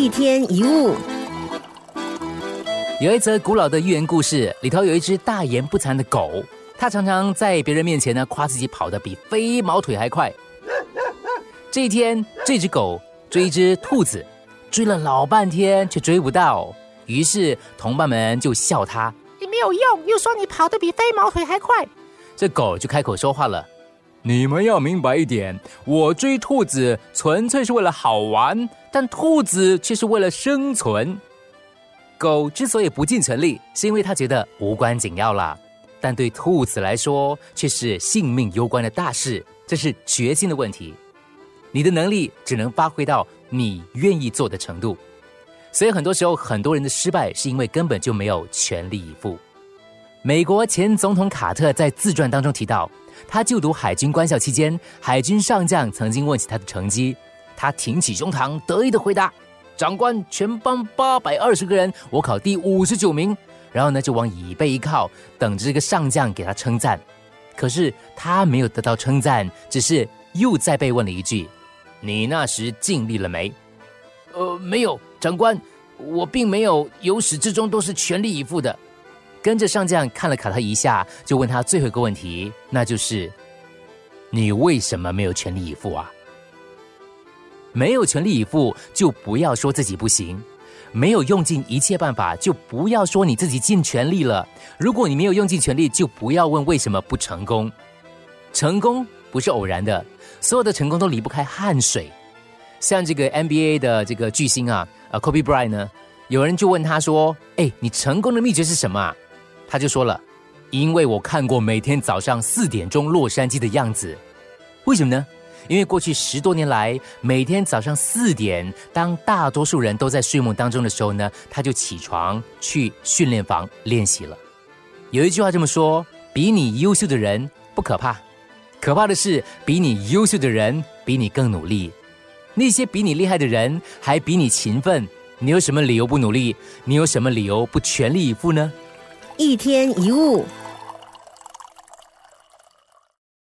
一天一物，有一则古老的寓言故事，里头有一只大言不惭的狗，它常常在别人面前呢夸自己跑得比飞毛腿还快。这一天，这只狗追一只兔子，追了老半天却追不到，于是同伴们就笑它：“你没有用，又说你跑得比飞毛腿还快。”这狗就开口说话了。你们要明白一点，我追兔子纯粹是为了好玩，但兔子却是为了生存。狗之所以不尽全力，是因为它觉得无关紧要啦，但对兔子来说却是性命攸关的大事，这是决心的问题。你的能力只能发挥到你愿意做的程度，所以很多时候很多人的失败是因为根本就没有全力以赴。美国前总统卡特在自传当中提到。他就读海军官校期间，海军上将曾经问起他的成绩，他挺起胸膛，得意的回答：“长官，全班八百二十个人，我考第五十九名。”然后呢，就往椅背一靠，等着这个上将给他称赞。可是他没有得到称赞，只是又再被问了一句：“你那时尽力了没？”“呃，没有，长官，我并没有由始至终都是全力以赴的。”跟着上将看了卡特一下，就问他最后一个问题，那就是：你为什么没有全力以赴啊？没有全力以赴，就不要说自己不行；没有用尽一切办法，就不要说你自己尽全力了。如果你没有用尽全力，就不要问为什么不成功。成功不是偶然的，所有的成功都离不开汗水。像这个 NBA 的这个巨星啊，呃，Kobe Bryant 呢，有人就问他说：“哎，你成功的秘诀是什么啊？”他就说了，因为我看过每天早上四点钟洛杉矶的样子，为什么呢？因为过去十多年来，每天早上四点，当大多数人都在睡梦当中的时候呢，他就起床去训练房练习了。有一句话这么说：比你优秀的人不可怕，可怕的是比你优秀的人比你更努力。那些比你厉害的人还比你勤奋，你有什么理由不努力？你有什么理由不全力以赴呢？一天一物。